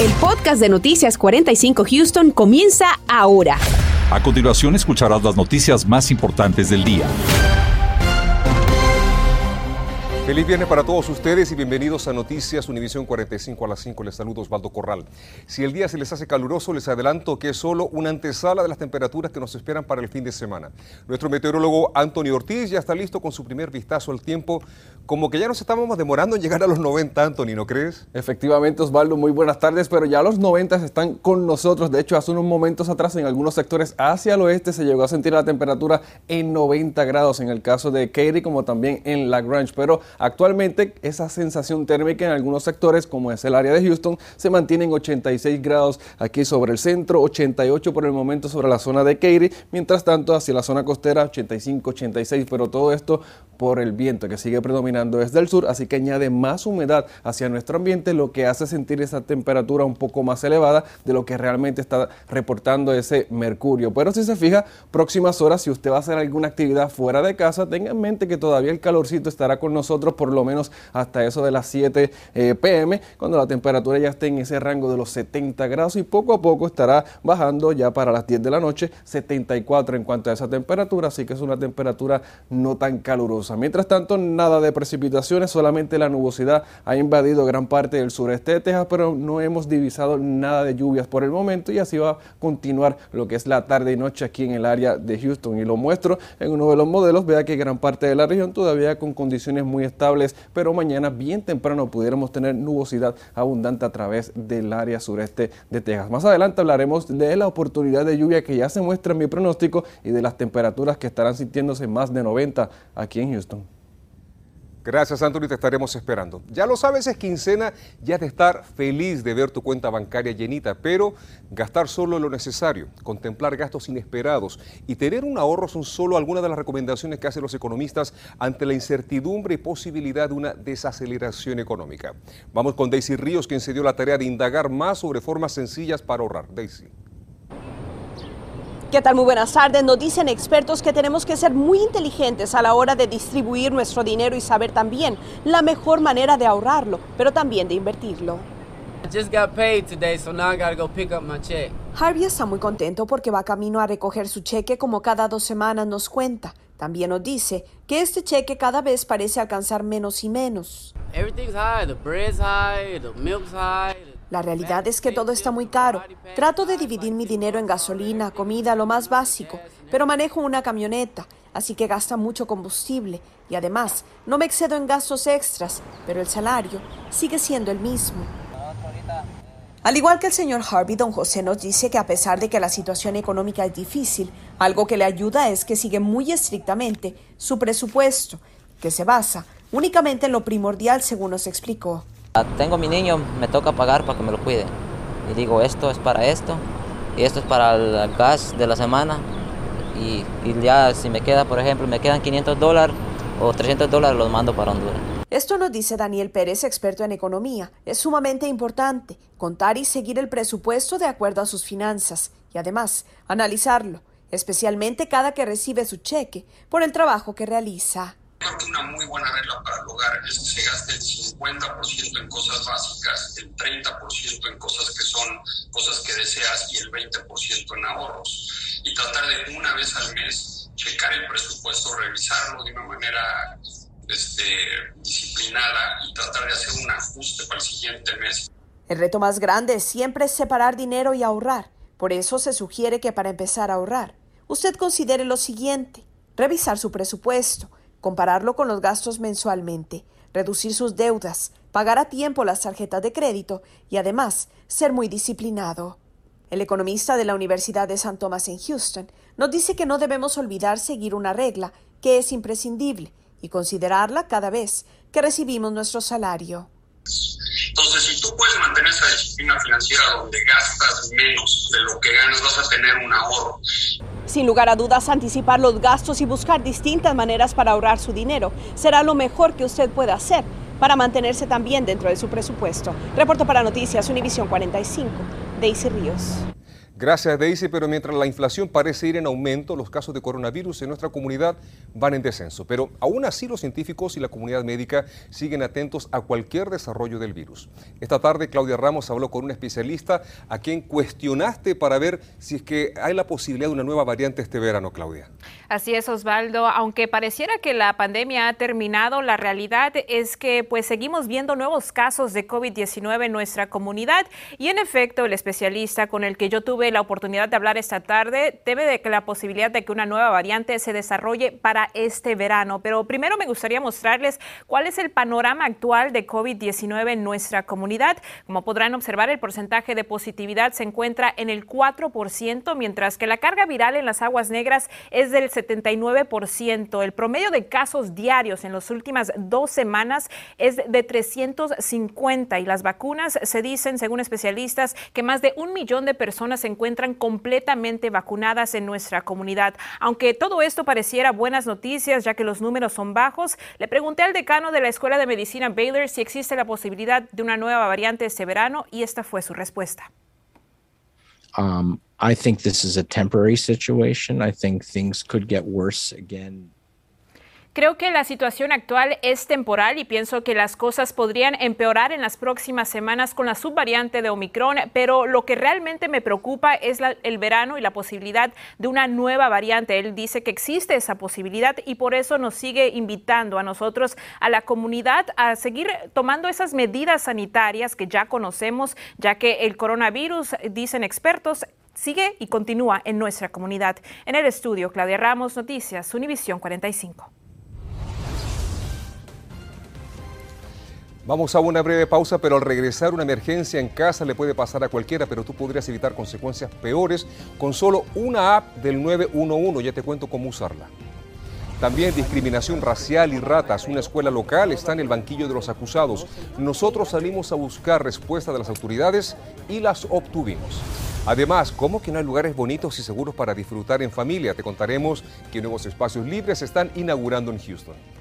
El podcast de Noticias 45 Houston comienza ahora. A continuación escucharás las noticias más importantes del día. Feliz viernes para todos ustedes y bienvenidos a Noticias Univisión 45 a las 5. Les saludo Osvaldo Corral. Si el día se les hace caluroso, les adelanto que es solo una antesala de las temperaturas que nos esperan para el fin de semana. Nuestro meteorólogo Anthony Ortiz ya está listo con su primer vistazo al tiempo. Como que ya nos estábamos demorando en llegar a los 90, Anthony, ¿no crees? Efectivamente, Osvaldo, muy buenas tardes, pero ya los 90 están con nosotros. De hecho, hace unos momentos atrás en algunos sectores hacia el oeste se llegó a sentir la temperatura en 90 grados, en el caso de Katy como también en Lagrange, pero Actualmente esa sensación térmica en algunos sectores, como es el área de Houston, se mantiene en 86 grados aquí sobre el centro, 88 por el momento sobre la zona de Katy, mientras tanto hacia la zona costera 85, 86, pero todo esto por el viento que sigue predominando desde el sur, así que añade más humedad hacia nuestro ambiente, lo que hace sentir esa temperatura un poco más elevada de lo que realmente está reportando ese mercurio. Pero si se fija, próximas horas, si usted va a hacer alguna actividad fuera de casa, tenga en mente que todavía el calorcito estará con nosotros por lo menos hasta eso de las 7 eh, pm, cuando la temperatura ya esté en ese rango de los 70 grados y poco a poco estará bajando ya para las 10 de la noche, 74 en cuanto a esa temperatura, así que es una temperatura no tan calurosa. Mientras tanto, nada de precipitaciones, solamente la nubosidad ha invadido gran parte del sureste de Texas, pero no hemos divisado nada de lluvias por el momento y así va a continuar lo que es la tarde y noche aquí en el área de Houston. Y lo muestro en uno de los modelos, vea que gran parte de la región todavía con condiciones muy estables, pero mañana bien temprano pudiéramos tener nubosidad abundante a través del área sureste de Texas. Más adelante hablaremos de la oportunidad de lluvia que ya se muestra en mi pronóstico y de las temperaturas que estarán sintiéndose más de 90 aquí en Houston. Gracias, Anthony, te estaremos esperando. Ya lo sabes, es quincena, ya de estar feliz de ver tu cuenta bancaria llenita, pero gastar solo lo necesario, contemplar gastos inesperados y tener un ahorro son solo algunas de las recomendaciones que hacen los economistas ante la incertidumbre y posibilidad de una desaceleración económica. Vamos con Daisy Ríos, quien se dio la tarea de indagar más sobre formas sencillas para ahorrar. Daisy. ¿Qué tal? Muy buenas tardes. Nos dicen expertos que tenemos que ser muy inteligentes a la hora de distribuir nuestro dinero y saber también la mejor manera de ahorrarlo, pero también de invertirlo. Harvey está muy contento porque va camino a recoger su cheque como cada dos semanas nos cuenta. También nos dice que este cheque cada vez parece alcanzar menos y menos. La realidad es que todo está muy caro. Trato de dividir mi dinero en gasolina, comida, lo más básico, pero manejo una camioneta, así que gasta mucho combustible y además no me excedo en gastos extras, pero el salario sigue siendo el mismo. Al igual que el señor Harvey, don José nos dice que a pesar de que la situación económica es difícil, algo que le ayuda es que sigue muy estrictamente su presupuesto, que se basa únicamente en lo primordial según nos explicó. Ah, tengo mi niño, me toca pagar para que me lo cuide. Y digo, esto es para esto, y esto es para el gas de la semana. Y, ya si me queda, por ejemplo, me quedan 500 dólares o 300 dólares, los mando para Honduras. Esto nos dice Daniel Pérez, experto en economía. Es sumamente importante contar y seguir el presupuesto de acuerdo a sus finanzas y además analizarlo, especialmente cada que recibe su cheque por el trabajo que realiza. Creo que una muy buena regla para el hogar es que se gaste el 50% en cosas básicas, el 30% en cosas que son cosas que deseas y el 20% en ahorros. Y tratar de una vez al mes checar el presupuesto, revisarlo de una manera este, disciplinada y tratar de hacer un ajuste para el siguiente mes. El reto más grande siempre es separar dinero y ahorrar. Por eso se sugiere que para empezar a ahorrar, usted considere lo siguiente, revisar su presupuesto, compararlo con los gastos mensualmente, reducir sus deudas, pagar a tiempo las tarjetas de crédito y además ser muy disciplinado. El economista de la Universidad de San Tomás en Houston nos dice que no debemos olvidar seguir una regla que es imprescindible y considerarla cada vez que recibimos nuestro salario. Entonces, si tú puedes mantener esa disciplina financiera donde gastas menos de lo que ganas, vas a tener un ahorro. Sin lugar a dudas, anticipar los gastos y buscar distintas maneras para ahorrar su dinero será lo mejor que usted pueda hacer para mantenerse también dentro de su presupuesto. Reporto para Noticias Univisión 45, Daisy Ríos. Gracias Daisy, pero mientras la inflación parece ir en aumento, los casos de coronavirus en nuestra comunidad van en descenso. Pero aún así los científicos y la comunidad médica siguen atentos a cualquier desarrollo del virus. Esta tarde Claudia Ramos habló con un especialista a quien cuestionaste para ver si es que hay la posibilidad de una nueva variante este verano, Claudia. Así es, Osvaldo. Aunque pareciera que la pandemia ha terminado, la realidad es que pues seguimos viendo nuevos casos de COVID-19 en nuestra comunidad y en efecto el especialista con el que yo tuve la oportunidad de hablar esta tarde, debe de que la posibilidad de que una nueva variante se desarrolle para este verano. Pero primero me gustaría mostrarles cuál es el panorama actual de COVID-19 en nuestra comunidad. Como podrán observar, el porcentaje de positividad se encuentra en el 4%, mientras que la carga viral en las aguas negras es del 79%. El promedio de casos diarios en las últimas dos semanas es de 350 y las vacunas se dicen, según especialistas, que más de un millón de personas se encuentran completamente vacunadas en nuestra comunidad. Aunque todo esto pareciera buenas noticias, ya que los números son bajos, le pregunté al decano de la Escuela de Medicina Baylor si existe la posibilidad de una nueva variante este verano y esta fue su respuesta. Um, I think this is a temporary situation. I think things could get worse again Creo que la situación actual es temporal y pienso que las cosas podrían empeorar en las próximas semanas con la subvariante de Omicron, pero lo que realmente me preocupa es el verano y la posibilidad de una nueva variante. Él dice que existe esa posibilidad y por eso nos sigue invitando a nosotros, a la comunidad, a seguir tomando esas medidas sanitarias que ya conocemos, ya que el coronavirus, dicen expertos, sigue y continúa en nuestra comunidad. En el estudio, Claudia Ramos, Noticias, Univisión 45. Vamos a una breve pausa, pero al regresar una emergencia en casa le puede pasar a cualquiera, pero tú podrías evitar consecuencias peores con solo una app del 911. Ya te cuento cómo usarla. También discriminación racial y ratas. Una escuela local está en el banquillo de los acusados. Nosotros salimos a buscar respuesta de las autoridades y las obtuvimos. Además, ¿cómo que no hay lugares bonitos y seguros para disfrutar en familia? Te contaremos que nuevos espacios libres se están inaugurando en Houston.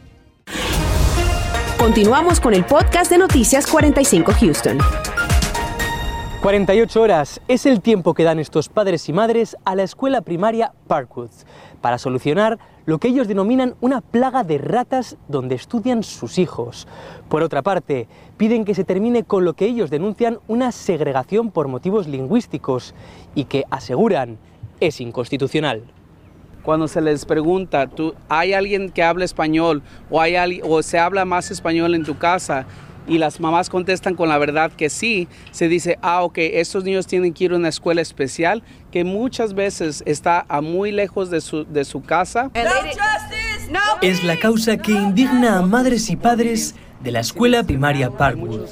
Continuamos con el podcast de Noticias 45 Houston. 48 horas es el tiempo que dan estos padres y madres a la escuela primaria Parkwood para solucionar lo que ellos denominan una plaga de ratas donde estudian sus hijos. Por otra parte, piden que se termine con lo que ellos denuncian una segregación por motivos lingüísticos y que aseguran es inconstitucional cuando se les pregunta, ¿tú, ¿hay alguien que habla español o, hay, o se habla más español en tu casa? Y las mamás contestan con la verdad que sí, se dice, ah, ok, estos niños tienen que ir a una escuela especial que muchas veces está a muy lejos de su, de su casa. Es la causa que indigna a madres y padres de la escuela primaria Parkwood.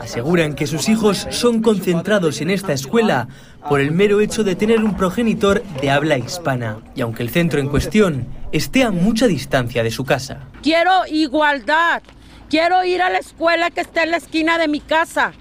Aseguran que sus hijos son concentrados en esta escuela por el mero hecho de tener un progenitor de habla hispana. Y aunque el centro en cuestión esté a mucha distancia de su casa. Quiero igualdad. Quiero ir a la escuela que está en la esquina de mi casa.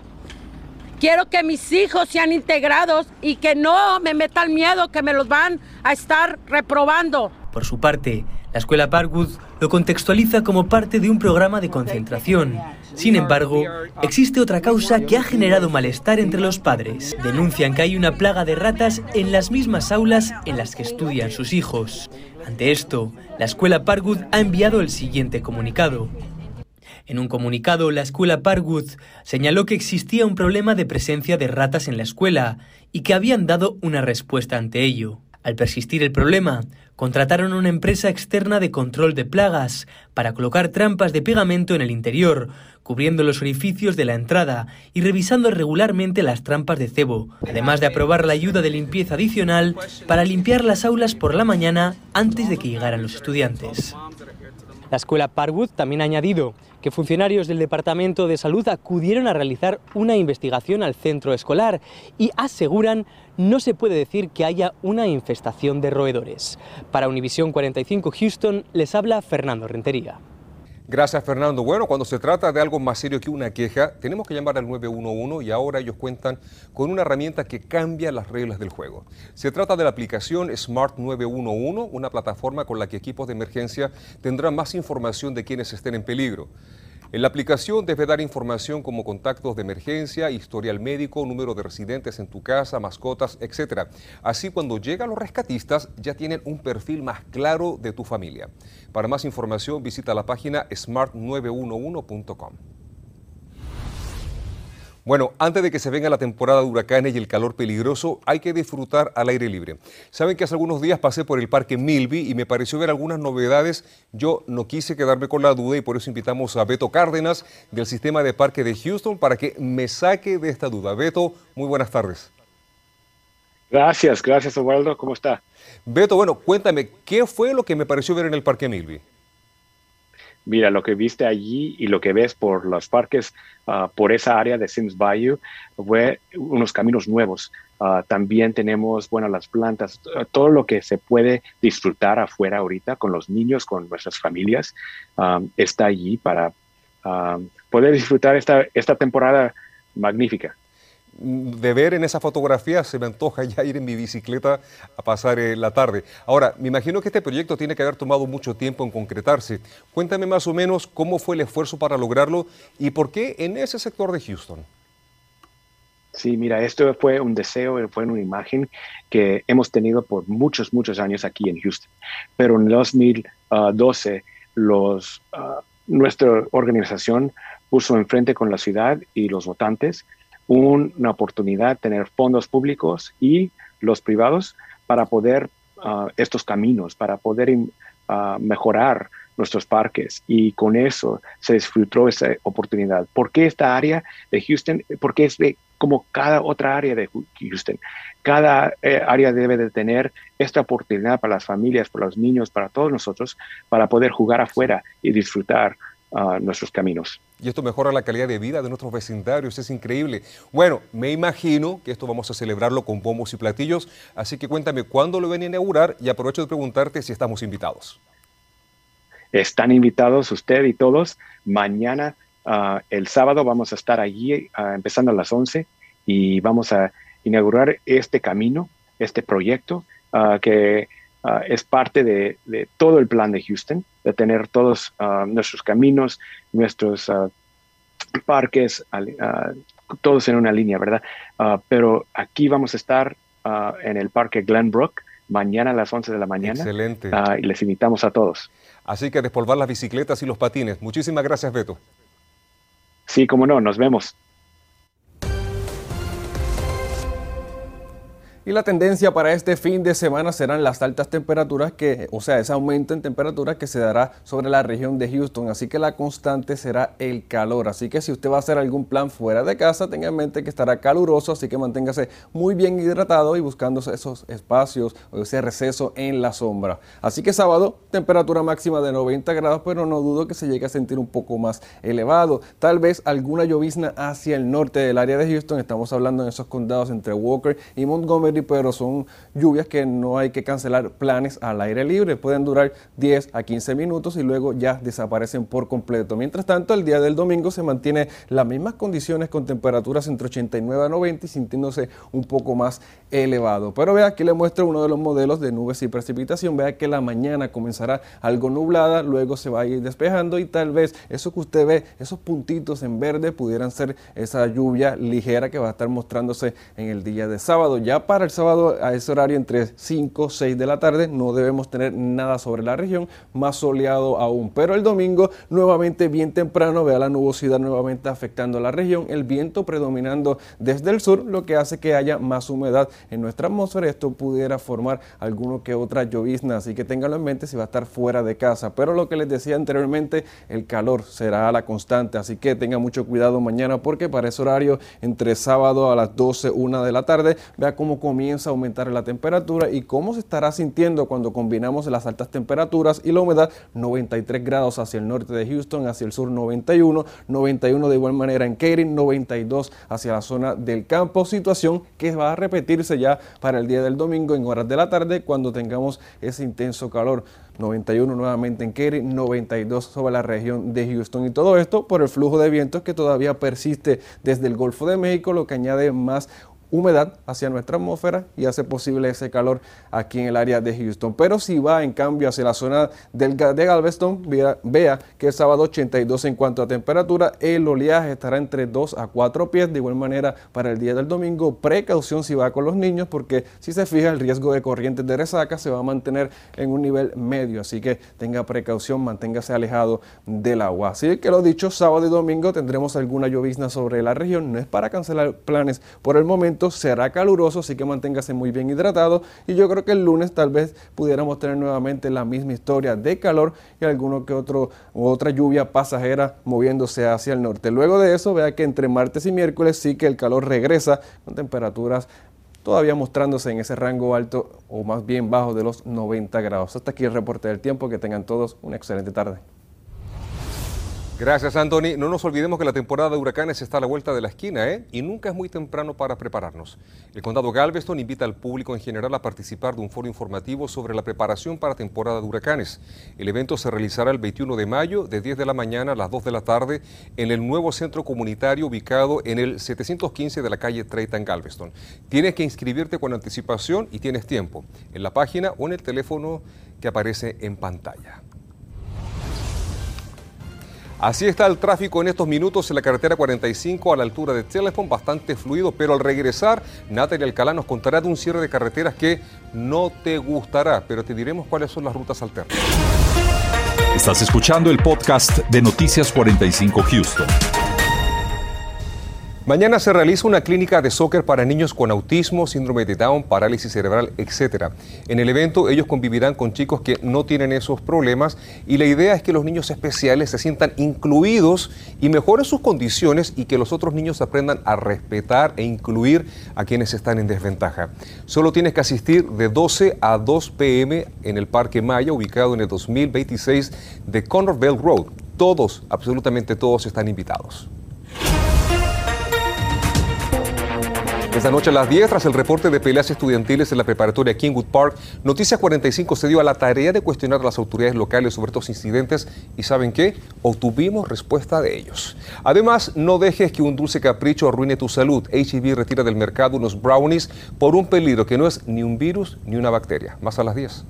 Quiero que mis hijos sean integrados y que no me metan miedo que me los van a estar reprobando. Por su parte, la escuela Parkwood lo contextualiza como parte de un programa de concentración. Sin embargo, existe otra causa que ha generado malestar entre los padres. Denuncian que hay una plaga de ratas en las mismas aulas en las que estudian sus hijos. Ante esto, la escuela Parkwood ha enviado el siguiente comunicado. En un comunicado, la escuela Parkwood señaló que existía un problema de presencia de ratas en la escuela y que habían dado una respuesta ante ello. Al persistir el problema, contrataron una empresa externa de control de plagas para colocar trampas de pegamento en el interior, cubriendo los orificios de la entrada y revisando regularmente las trampas de cebo, además de aprobar la ayuda de limpieza adicional para limpiar las aulas por la mañana antes de que llegaran los estudiantes. La escuela Parwood también ha añadido que funcionarios del Departamento de Salud acudieron a realizar una investigación al centro escolar y aseguran no se puede decir que haya una infestación de roedores. Para Univisión 45 Houston les habla Fernando Rentería. Gracias, Fernando. Bueno, cuando se trata de algo más serio que una queja, tenemos que llamar al 911 y ahora ellos cuentan con una herramienta que cambia las reglas del juego. Se trata de la aplicación Smart 911, una plataforma con la que equipos de emergencia tendrán más información de quienes estén en peligro. En la aplicación debe dar información como contactos de emergencia, historial médico, número de residentes en tu casa, mascotas, etc. Así cuando llegan los rescatistas ya tienen un perfil más claro de tu familia. Para más información visita la página smart911.com. Bueno, antes de que se venga la temporada de huracanes y el calor peligroso, hay que disfrutar al aire libre. Saben que hace algunos días pasé por el parque Milby y me pareció ver algunas novedades. Yo no quise quedarme con la duda y por eso invitamos a Beto Cárdenas del sistema de parque de Houston para que me saque de esta duda. Beto, muy buenas tardes. Gracias, gracias Osvaldo. ¿Cómo está? Beto, bueno, cuéntame, ¿qué fue lo que me pareció ver en el parque Milby? Mira, lo que viste allí y lo que ves por los parques, ah, por esa área de Sims Bayou, fue unos caminos nuevos. Ah, también tenemos, bueno, las plantas, todo lo que se puede disfrutar afuera ahorita con los niños, con nuestras familias, ah, está allí para poder disfrutar esta, esta temporada magnífica de ver en esa fotografía se me antoja ya ir en mi bicicleta a pasar eh, la tarde. Ahora, me imagino que este proyecto tiene que haber tomado mucho tiempo en concretarse. Cuéntame más o menos cómo fue el esfuerzo para lograrlo y por qué en ese sector de Houston. Sí, mira, esto fue un deseo, fue una imagen que hemos tenido por muchos, muchos años aquí en Houston. Pero en 2012, los, ah, nuestra organización puso enfrente con la ciudad y los votantes una oportunidad tener fondos públicos y los privados para poder ah, estos caminos, para poder ah, mejorar nuestros parques y con eso se disfrutó esa oportunidad. ¿Por qué esta área de Houston? Porque es de, como cada otra área de Houston. Cada eh, área debe de tener esta oportunidad para las familias, para los niños, para todos nosotros, para poder jugar afuera y disfrutar nuestros caminos. Y esto mejora la calidad de vida de nuestros vecindarios, es increíble. Bueno, me imagino que esto vamos a celebrarlo con bombos y platillos, así que cuéntame cuándo lo ven a inaugurar y aprovecho de preguntarte si estamos invitados. Están invitados usted y todos. Mañana, ah, el sábado, vamos a estar allí ah, empezando a las 11 y vamos a inaugurar este camino, este proyecto ah, que es parte de, de, todo el plan de Houston de tener todos ah, nuestros caminos, nuestros ah, parques, ah, todos en una línea, ¿verdad? pero aquí vamos a estar en el parque Glenbrook mañana a las 11 de la mañana. Excelente. y les invitamos a todos. Así que despolvar las bicicletas y los patines. Muchísimas gracias, Beto. Sí, como no, nos vemos. Y la tendencia para este fin de semana serán las altas temperaturas que, o sea, ese aumento en temperatura que se dará sobre la región de Houston. Así que la constante será el calor. Así que si usted va a hacer algún plan fuera de casa, tenga en mente que estará caluroso, así que manténgase muy bien hidratado y buscando esos espacios o ese receso en la sombra. Así que sábado, temperatura máxima de 90 grados, pero no dudo que se llegue a sentir un poco más elevado. Tal vez alguna llovizna hacia el norte del área de Houston. Estamos hablando en esos condados entre Walker y Montgomery pero son lluvias que no hay que cancelar planes al aire libre. Pueden durar 10 a 15 minutos y luego ya desaparecen por completo. Mientras tanto, el día del domingo se mantiene las mismas condiciones con temperaturas entre 89 a 90 y sintiéndose un poco más elevado. Pero vea, aquí le muestro uno de los modelos de nubes y precipitación. Vea que la mañana comenzará algo nublada, luego se va a ir despejando y tal vez eso que usted ve, esos puntitos en verde, pudieran ser esa lluvia ligera que va a estar mostrándose en el día de sábado. Ya para el sábado a ese horario entre 5 6 de la tarde no debemos tener nada sobre la región, más soleado aún. Pero el domingo nuevamente bien temprano, vea la nubosidad nuevamente afectando a la región, el viento predominando desde el sur, lo que hace que haya más humedad en nuestra atmósfera. Esto pudiera formar alguno que otra llovizna, así que ténganlo en mente si va a estar fuera de casa. Pero lo que les decía anteriormente, el calor será la constante, así que tenga mucho cuidado mañana porque para ese horario entre sábado a las 12, 1 de la tarde, vea cómo comienza a aumentar la temperatura y cómo se estará sintiendo cuando combinamos las altas temperaturas y la humedad 93 grados hacia el norte de Houston, hacia el sur 91, 91 de igual manera en Katy, 92 hacia la zona del campo, situación que va a repetirse ya para el día del domingo en horas de la tarde cuando tengamos ese intenso calor. 91 nuevamente en Katy, 92 sobre la región de Houston y todo esto por el flujo de vientos que todavía persiste desde el Golfo de México, lo que añade más humedad hacia nuestra atmósfera y hace posible ese calor aquí en el área de Houston. Pero si va en cambio hacia la zona del, de Galveston, vea, que el sábado 82 en cuanto a temperatura, el oleaje estará entre 2 a 4 pies. De igual manera, para el día del domingo, precaución si va con los niños, porque si se fija, el riesgo de corrientes de resaca se va a mantener en un nivel medio. Así que tenga precaución, manténgase alejado del agua. Así que lo dicho, sábado y domingo tendremos alguna llovizna sobre la región. No es para cancelar planes por el momento será caluroso, así que manténgase muy bien hidratado. Y yo creo que el lunes tal vez pudiéramos tener nuevamente la misma historia de calor y alguno que otro otra lluvia pasajera moviéndose hacia el norte. Luego de eso, vea que entre martes y miércoles sí que el calor regresa con temperaturas todavía mostrándose en ese rango alto o más bien bajo de los 90 grados. Hasta aquí el reporte del tiempo. Que tengan todos una excelente tarde. Gracias, Anthony. No nos olvidemos que la temporada de huracanes está a la vuelta de la esquina, ¿eh? Y nunca es muy temprano para prepararnos. El condado Galveston invita al público en general a participar de un foro informativo sobre la preparación para temporada de huracanes. El evento se realizará el 21 de mayo, de 10 de la mañana a las 2 de la tarde, en el nuevo centro comunitario ubicado en el 715 de la calle Treyta en Galveston. Tienes que inscribirte con anticipación y tienes tiempo, en la página o en el teléfono que aparece en pantalla. Así está el tráfico en estos minutos en la carretera 45 a la altura de Telepon, bastante fluido, pero al regresar, Natalia Alcalá nos contará de un cierre de carreteras que no te gustará, pero te diremos cuáles son las rutas alternas. Estás escuchando el podcast de Noticias 45 Houston. Mañana se realiza una clínica de soccer para niños con autismo, síndrome de Down, parálisis cerebral, etc. En el evento ellos convivirán con chicos que no tienen esos problemas y la idea es que los niños especiales se sientan incluidos y mejoren sus condiciones y que los otros niños aprendan a respetar e incluir a quienes están en desventaja. Solo tienes que asistir de 12 a 2 pm en el Parque Maya, ubicado en el 2026 de Conner Bell Road. Todos, absolutamente todos están invitados. Esta noche a las 10, tras el reporte de peleas estudiantiles en la preparatoria Kingwood Park, Noticias 45 se dio a la tarea de cuestionar a las autoridades locales sobre estos incidentes y ¿saben qué? Obtuvimos respuesta de ellos. Además, no dejes que un dulce capricho arruine tu salud. HEB retira del mercado unos brownies por un peligro que no es ni un virus ni una bacteria. Más a las 10.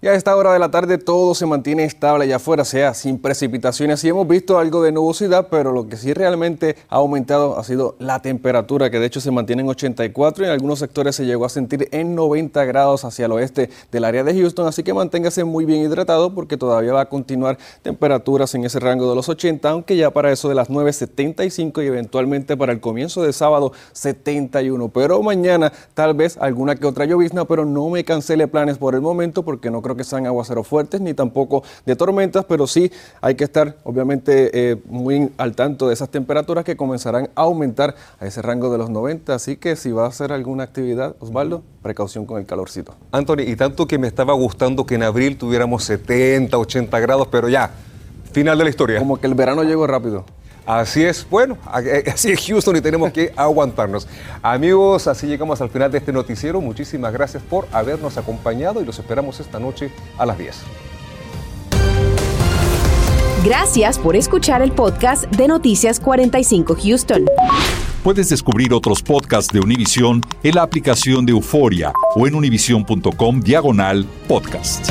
Y a esta hora de la tarde todo se mantiene estable allá afuera, sea sin precipitaciones. Sí hemos visto algo de nubosidad, pero lo que sí realmente ha aumentado ha sido la temperatura, que de hecho se mantiene en 84 y en algunos sectores se llegó a sentir en 90 grados hacia el oeste del área de Houston. Así que manténgase muy bien hidratado porque todavía va a continuar temperaturas en ese rango de los 80, aunque ya para eso de las 9.75 y eventualmente para el comienzo de sábado 71. Pero mañana tal vez alguna que otra llovizna, pero no me cancele planes por el momento porque no creo que sean aguaceros fuertes ni tampoco de tormentas, pero sí hay que estar obviamente eh, muy al tanto de esas temperaturas que comenzarán a aumentar a ese rango de los 90. Así que si va a hacer alguna actividad, Osvaldo, precaución con el calorcito. Anthony, y tanto que me estaba gustando que en abril tuviéramos 70, 80 grados, pero ya, final de la historia. Como que el verano llegó rápido. Así es, bueno, eh, así es Houston y tenemos que aguantarnos. Amigos, así llegamos al final de este noticiero. Muchísimas gracias por habernos acompañado y los esperamos esta noche a las 10. Gracias por escuchar el podcast de Noticias 45 Houston. Puedes descubrir otros podcasts de Univision en la aplicación de Euforia o en univision.com diagonal podcast.